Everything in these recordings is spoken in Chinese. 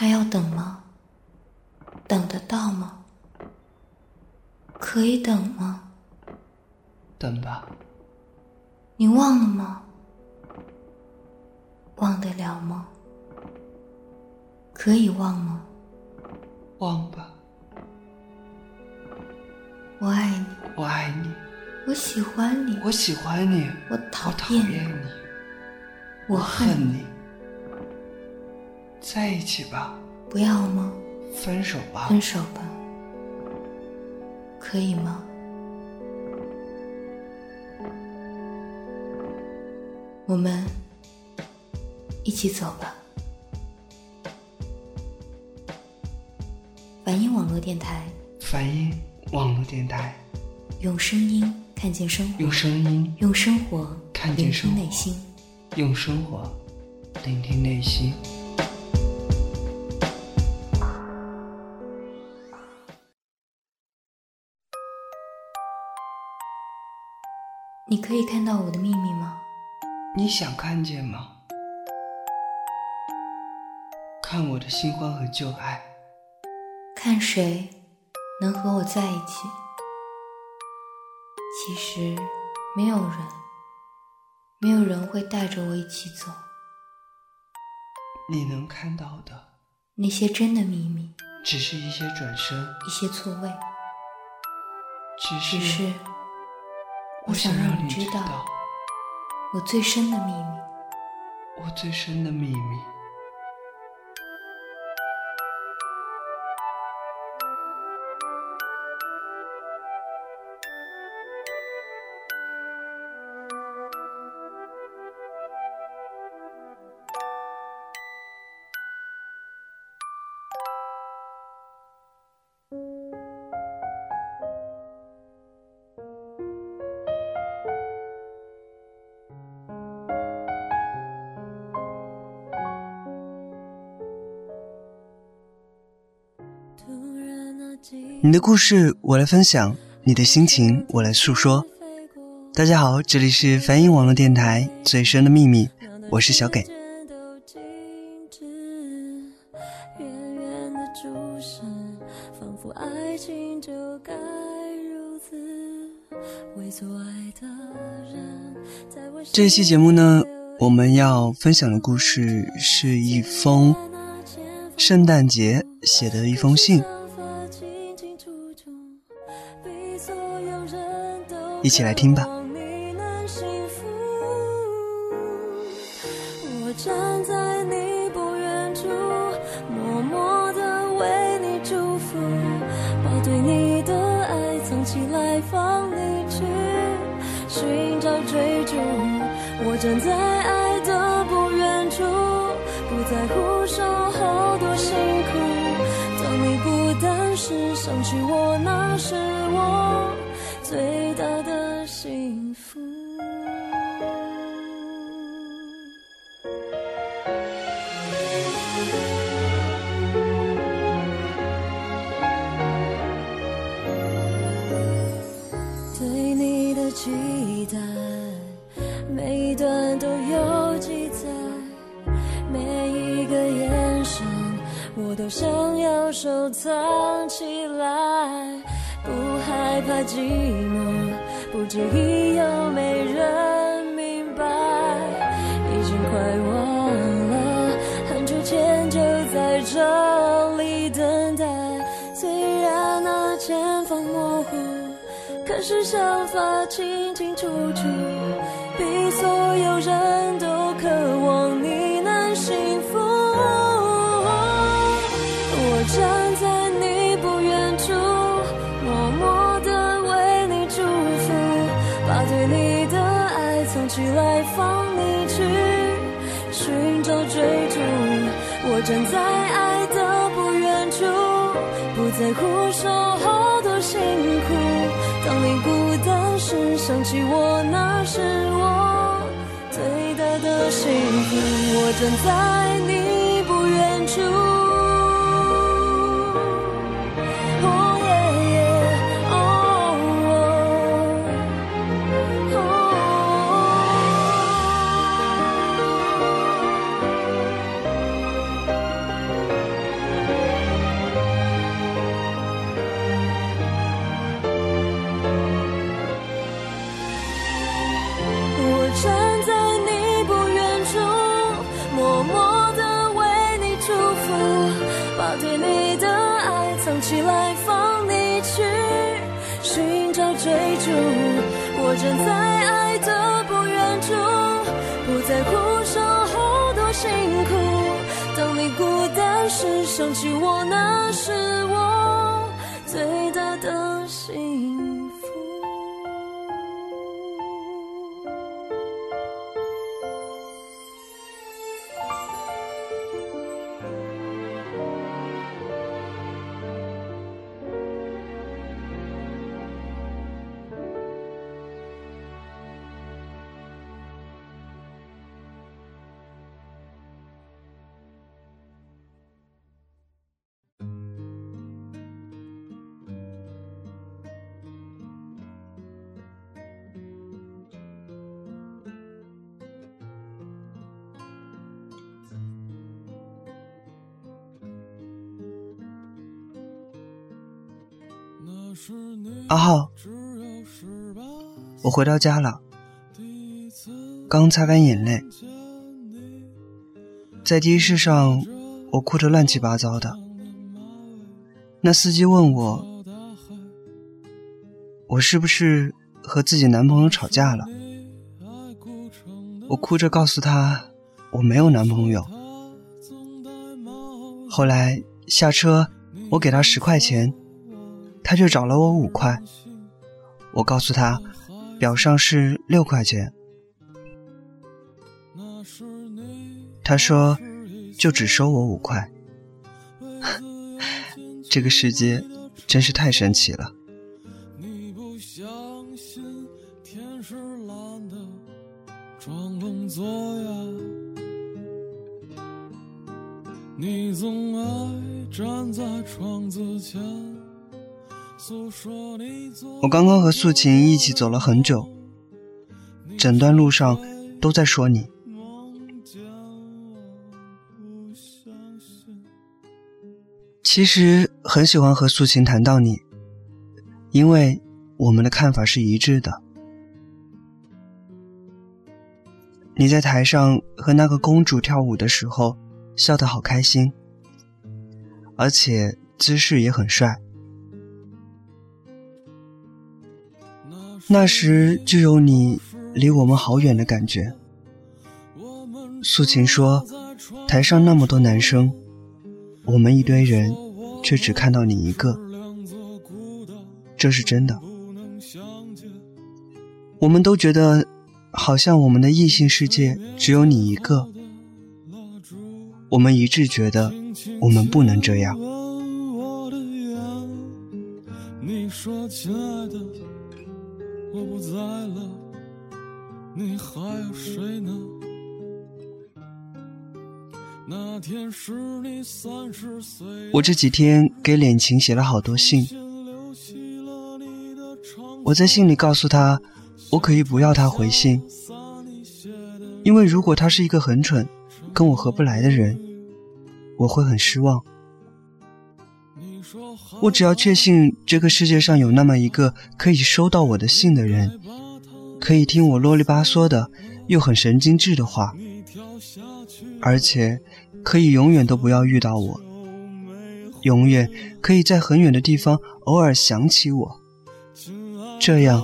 还要等吗？等得到吗？可以等吗？等吧。你忘了吗？忘得了吗？可以忘吗？忘吧。我爱你，我爱你，我喜欢你，我喜欢你，我讨讨厌厌你，我恨恨你。在一起吧，不要吗？分手吧，分手吧，可以吗？我们一起走吧。梵音网络电台，梵音网络电台，用声音看见生活，用声音用生活看见生活听内心。用生活聆听内心。你可以看到我的秘密吗？你想看见吗？看我的新欢和旧爱，看谁能和我在一起。其实没有人，没有人会带着我一起走。你能看到的那些真的秘密，只是一些转身，一些错位，只只是我我想让让你知道我最深的秘密。我最深的秘密。你的故事我来分享，你的心情我来诉说。大家好，这里是梵音网络电台《最深的秘密》，我是小给。这一期节目呢，我们要分享的故事是一封圣诞节写的一封信，一起来听吧。每一段都有记载，每一个眼神，我都想要收藏起来，不害怕寂寞，不介意有没人明白，已经快忘了很久前就在这里等待，虽然那前方模糊。可是想法清清楚楚，比所有人都渴望你能幸福。我站在你不远处，默默地为你祝福，把对你的爱藏起来，放你去寻找追逐。我站在爱的不远处，不在乎守候多辛苦。当你孤单时，想起我，那是我幸福。我站在你站在爱的不远处，不在乎守候多辛苦。当你孤单时，想起我，那是我最大的阿浩，我回到家了，刚擦干眼泪，在的士上，我哭得乱七八糟的。那司机问我，我是不是和自己男朋友吵架了？我哭着告诉他，我没有男朋友。后来下车，我给他十块钱。他就找了我五块，我告诉他，表上是六块钱。他说，就只收我五块。这个世界真是太神奇了。你总爱站在窗子前。我刚刚和素琴一起走了很久，整段路上都在说你。其实很喜欢和素琴谈到你，因为我们的看法是一致的。你在台上和那个公主跳舞的时候，笑得好开心，而且姿势也很帅。那时就有你离我们好远的感觉。素琴说：“台上那么多男生，我们一堆人，却只看到你一个。”这是真的。我们都觉得，好像我们的异性世界只有你一个。我们一致觉得，我们不能这样。你说亲爱的。我不在了，你还有谁呢？那天是你三十岁。我这几天给脸晴写了好多信。我在信里告诉他，我可以不要他回信，因为如果他是一个很蠢、跟我合不来的人，我会很失望。我只要确信这个世界上有那么一个可以收到我的信的人，可以听我啰里吧嗦的又很神经质的话，而且可以永远都不要遇到我，永远可以在很远的地方偶尔想起我。这样，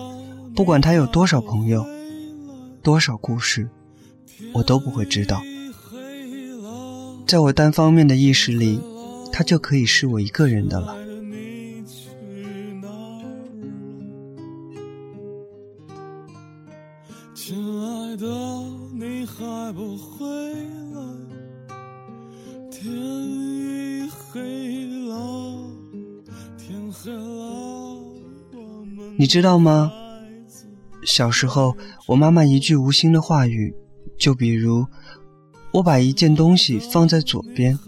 不管他有多少朋友，多少故事，我都不会知道。在我单方面的意识里，他就可以是我一个人的了。你知道吗？小时候，我妈妈一句无心的话语，就比如我把一件东西放在左边，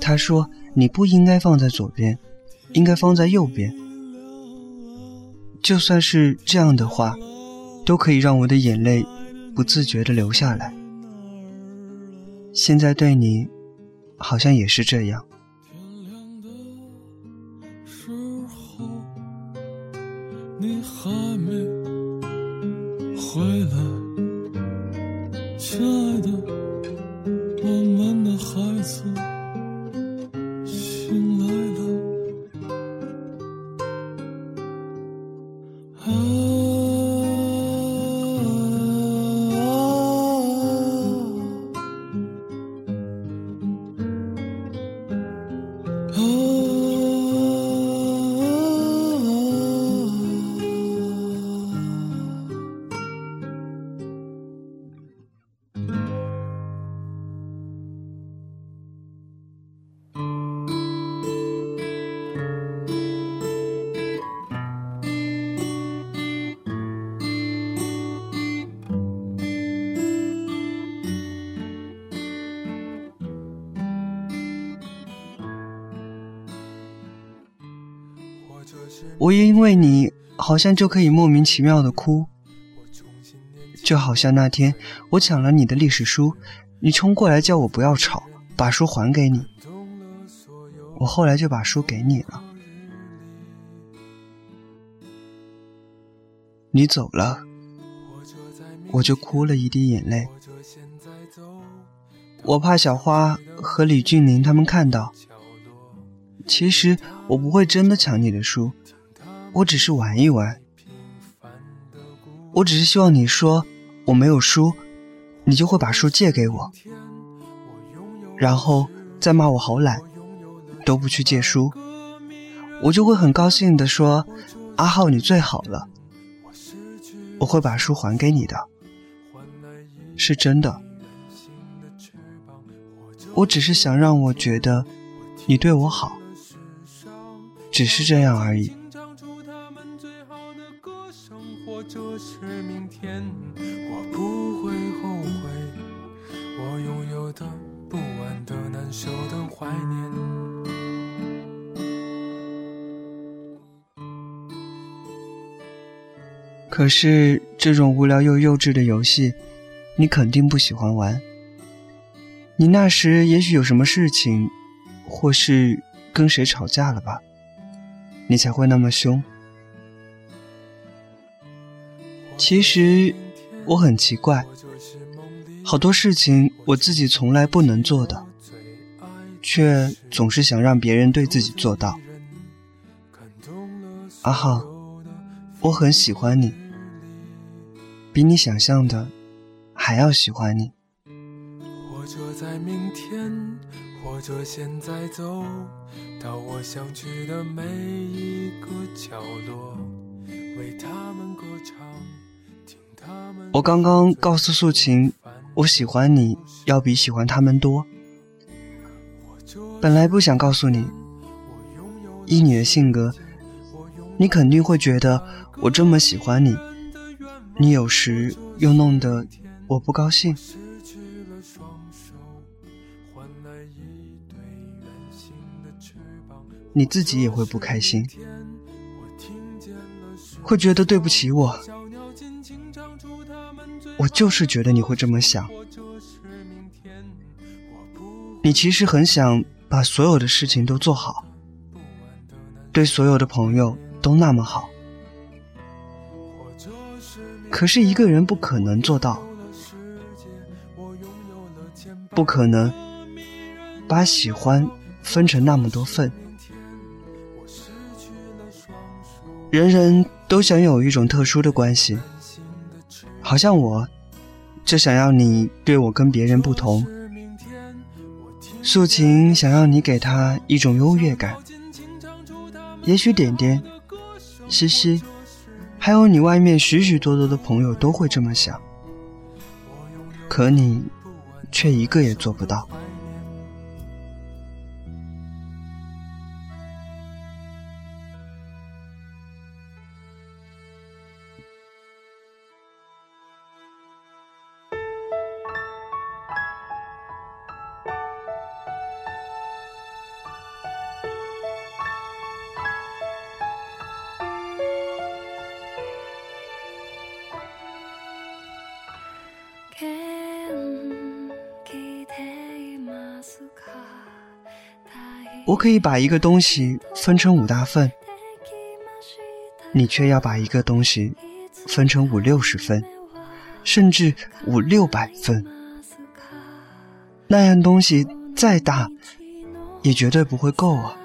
她说你不应该放在左边，应该放在右边。就算是这样的话，都可以让我的眼泪不自觉的流下来。现在对你，好像也是这样。回来，亲爱的，我因为你好像就可以莫名其妙的哭，就好像那天我抢了你的历史书，你冲过来叫我不要吵，把书还给你，我后来就把书给你了。你走了，我就哭了一滴眼泪。我怕小花和李俊霖他们看到。其实我不会真的抢你的书，我只是玩一玩。我只是希望你说我没有书，你就会把书借给我，然后再骂我好懒，都不去借书，我就会很高兴的说：“阿浩，你最好了。”我会把书还给你的，是真的。我只是想让我觉得你对我好，只是这样而已。这是明天，我不会后悔。我拥有的不安的难受的怀念可是这种无聊又幼稚的游戏，你肯定不喜欢玩。你那时也许有什么事情，或是跟谁吵架了吧，你才会那么凶。其实我很奇怪，好多事情我自己从来不能做的，却总是想让别人对自己做到。阿浩，我很喜欢你。比你想象的还要喜欢你。或者在明天，或者现在走到我想去的每一个角落，为他们歌唱，我刚刚告诉素琴，我喜欢你要比喜欢他们多。本来不想告诉你，依你的性格，你肯定会觉得我这么喜欢你。你有时又弄得我不高兴，你自己也会不开心，会觉得对不起我。我就是觉得你会这么想，你其实很想把所有的事情都做好，对所有的朋友都那么好。可是一个人不可能做到，不可能把喜欢分成那么多份。人人都想有一种特殊的关系，好像我，只想要你对我跟别人不同。素琴想要你给她一种优越感，也许点点，西西。还有你外面许许多多的朋友都会这么想，可你却一个也做不到。我可以把一个东西分成五大份，你却要把一个东西分成五六十份，甚至五六百份。那样东西再大，也绝对不会够啊。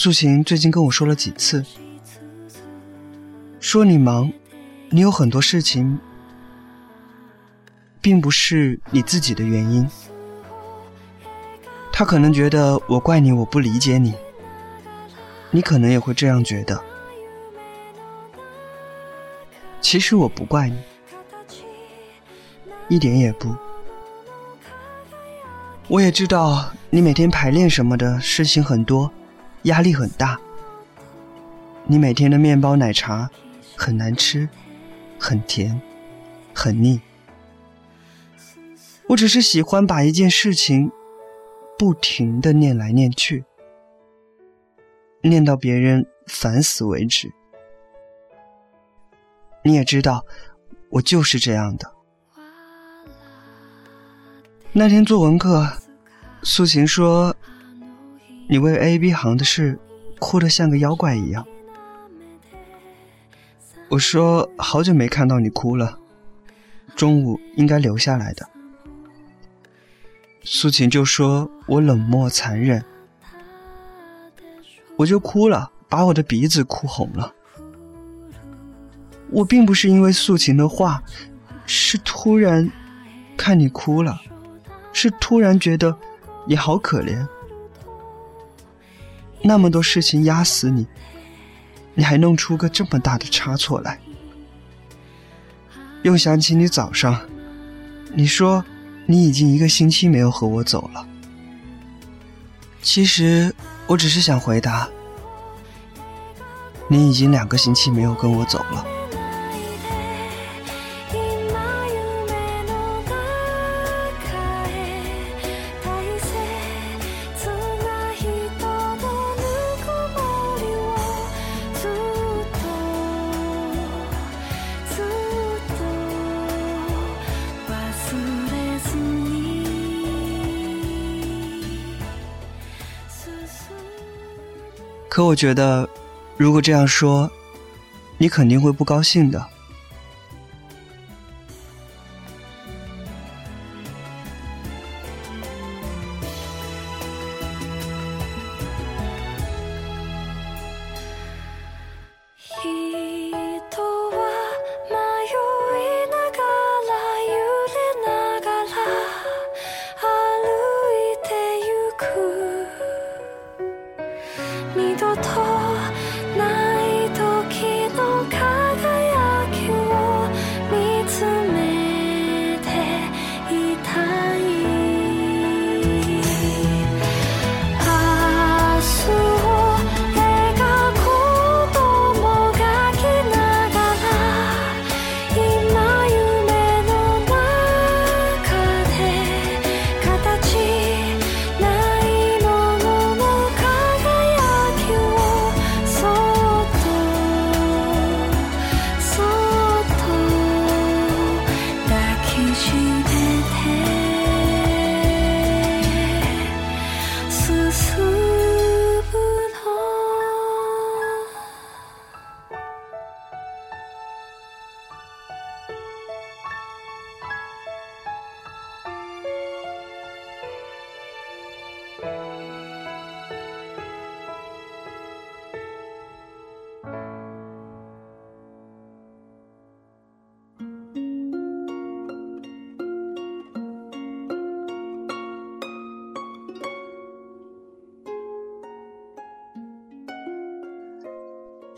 素琴最近跟我说了几次，说你忙，你有很多事情，并不是你自己的原因。他可能觉得我怪你，我不理解你，你可能也会这样觉得。其实我不怪你，一点也不。我也知道你每天排练什么的事情很多，压力很大。你每天的面包奶茶很难吃，很甜，很腻。我只是喜欢把一件事情不停的念来念去，念到别人烦死为止。你也知道，我就是这样的。那天作文课，苏晴说：“你为 A、B 行的事哭得像个妖怪一样。”我说：“好久没看到你哭了，中午应该留下来的。”苏晴就说我冷漠残忍，我就哭了，把我的鼻子哭红了。我并不是因为素琴的话，是突然看你哭了。是突然觉得你好可怜，那么多事情压死你，你还弄出个这么大的差错来。又想起你早上，你说你已经一个星期没有和我走了。其实我只是想回答，你已经两个星期没有跟我走了。可我觉得，如果这样说，你肯定会不高兴的。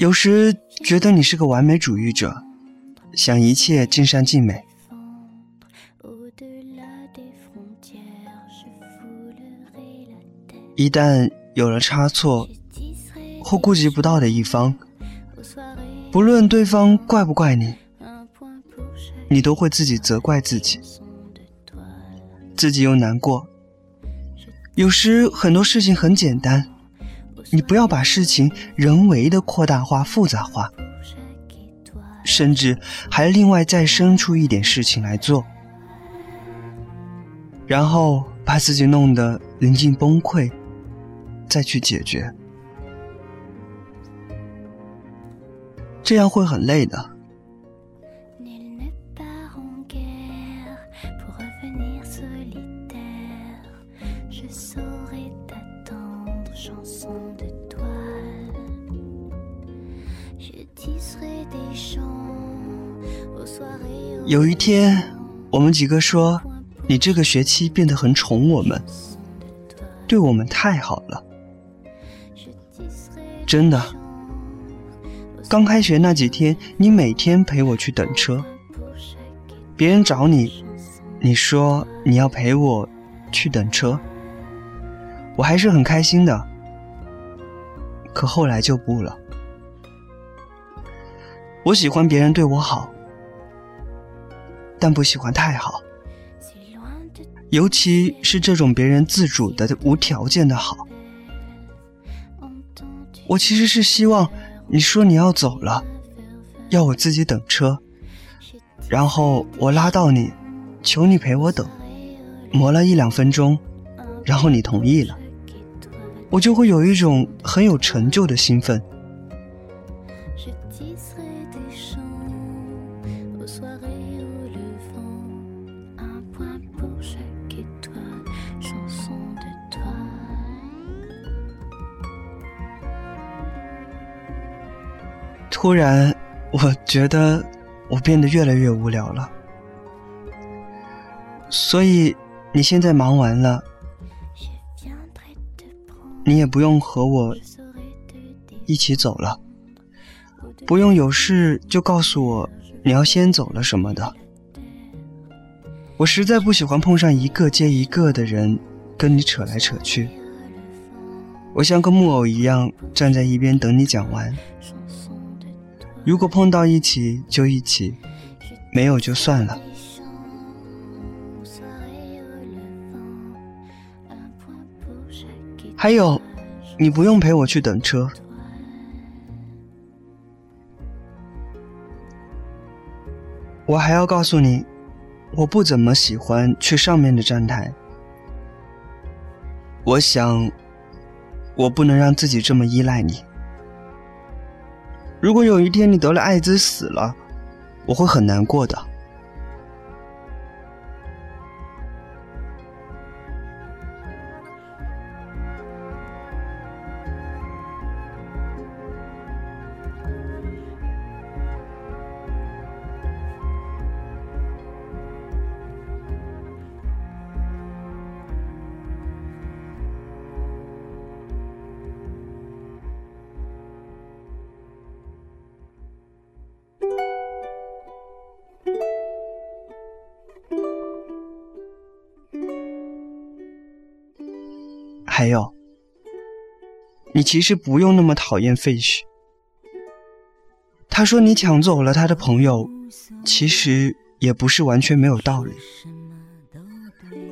有时觉得你是个完美主义者，想一切尽善尽美。一旦有了差错或顾及不到的一方，不论对方怪不怪你，你都会自己责怪自己，自己又难过。有时很多事情很简单。你不要把事情人为的扩大化、复杂化，甚至还另外再生出一点事情来做，然后把自己弄得临近崩溃，再去解决，这样会很累的。有一天，我们几个说：“你这个学期变得很宠我们，对我们太好了。”真的，刚开学那几天，你每天陪我去等车。别人找你，你说你要陪我去等车。我还是很开心的。可后来就不了。我喜欢别人对我好，但不喜欢太好，尤其是这种别人自主的、无条件的好。我其实是希望你说你要走了，要我自己等车，然后我拉到你，求你陪我等，磨了一两分钟，然后你同意了，我就会有一种很有成就的兴奋。突然，我觉得我变得越来越无聊了。所以你现在忙完了，你也不用和我一起走了，不用有事就告诉我你要先走了什么的。我实在不喜欢碰上一个接一个的人跟你扯来扯去，我像个木偶一样站在一边等你讲完。如果碰到一起就一起，没有就算了。还有，你不用陪我去等车。我还要告诉你，我不怎么喜欢去上面的站台。我想，我不能让自己这么依赖你。如果有一天你得了艾滋死了，我会很难过的。还有，你其实不用那么讨厌废墟。他说你抢走了他的朋友，其实也不是完全没有道理。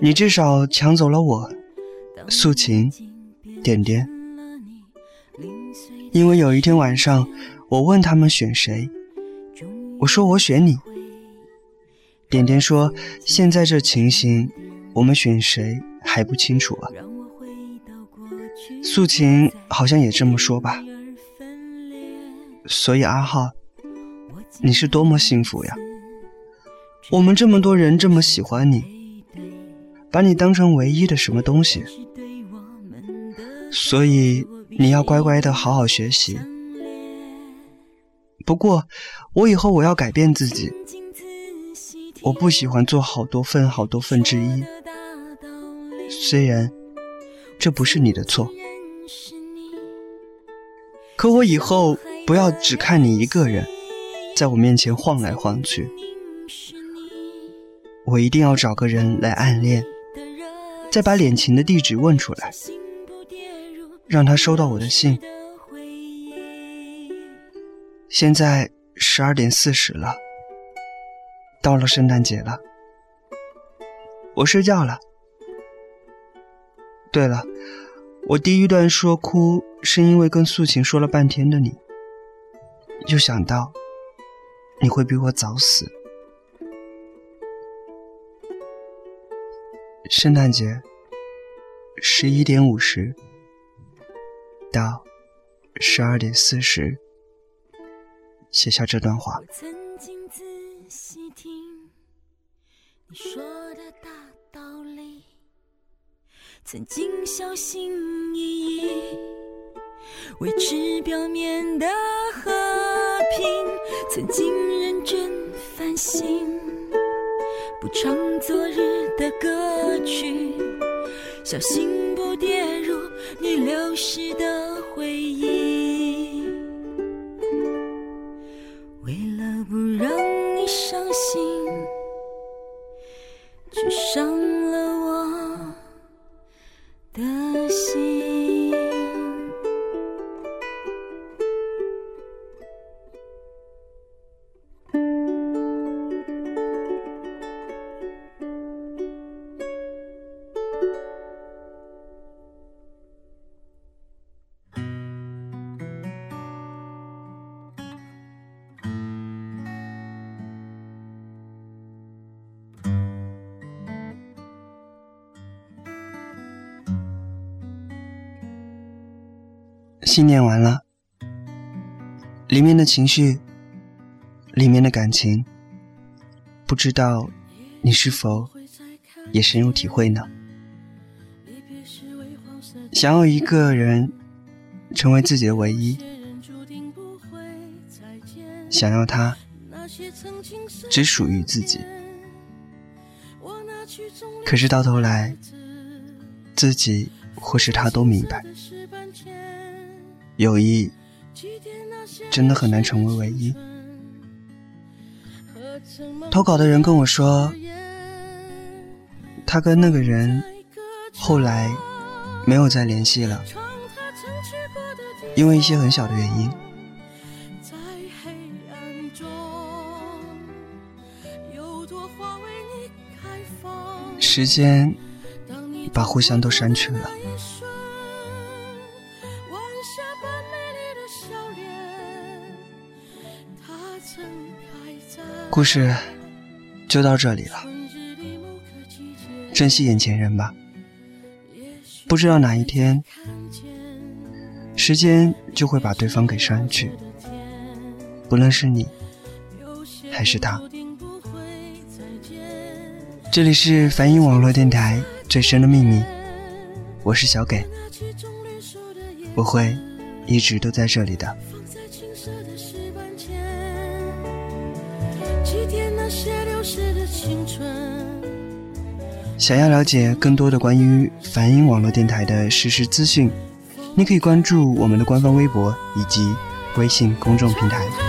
你至少抢走了我，素琴，点点。因为有一天晚上，我问他们选谁，我说我选你。点点说现在这情形，我们选谁还不清楚啊。素琴好像也这么说吧，所以阿浩，你是多么幸福呀！我们这么多人这么喜欢你，把你当成唯一的什么东西，所以你要乖乖的好好学习。不过，我以后我要改变自己，我不喜欢做好多份好多份之一，虽然。这不是你的错，可我以后不要只看你一个人，在我面前晃来晃去。我一定要找个人来暗恋，再把脸情的地址问出来，让他收到我的信。现在十二点四十了，到了圣诞节了，我睡觉了。对了，我第一段说哭是因为跟素琴说了半天的你，就想到你会比我早死。圣诞节十一点五十到十二点四十，写下这段话。曾经小心翼翼维持表面的和平，曾经认真反省，不唱昨日的歌曲，小心不跌入你流失的回忆。信念完了，里面的情绪，里面的感情，不知道你是否也深有体会呢？想要一个人成为自己的唯一，想要他只属于自己，可是到头来，自己或是他都明白。友谊真的很难成为唯一。投稿的人跟我说，他跟那个人后来没有再联系了，因为一些很小的原因。时间把互相都删去了。故事就到这里了，珍惜眼前人吧。不知道哪一天，时间就会把对方给删去，不论是你还是他。这里是梵音网络电台最深的秘密，我是小给，我会一直都在这里的。想要了解更多的关于梵音网络电台的实时资讯，你可以关注我们的官方微博以及微信公众平台。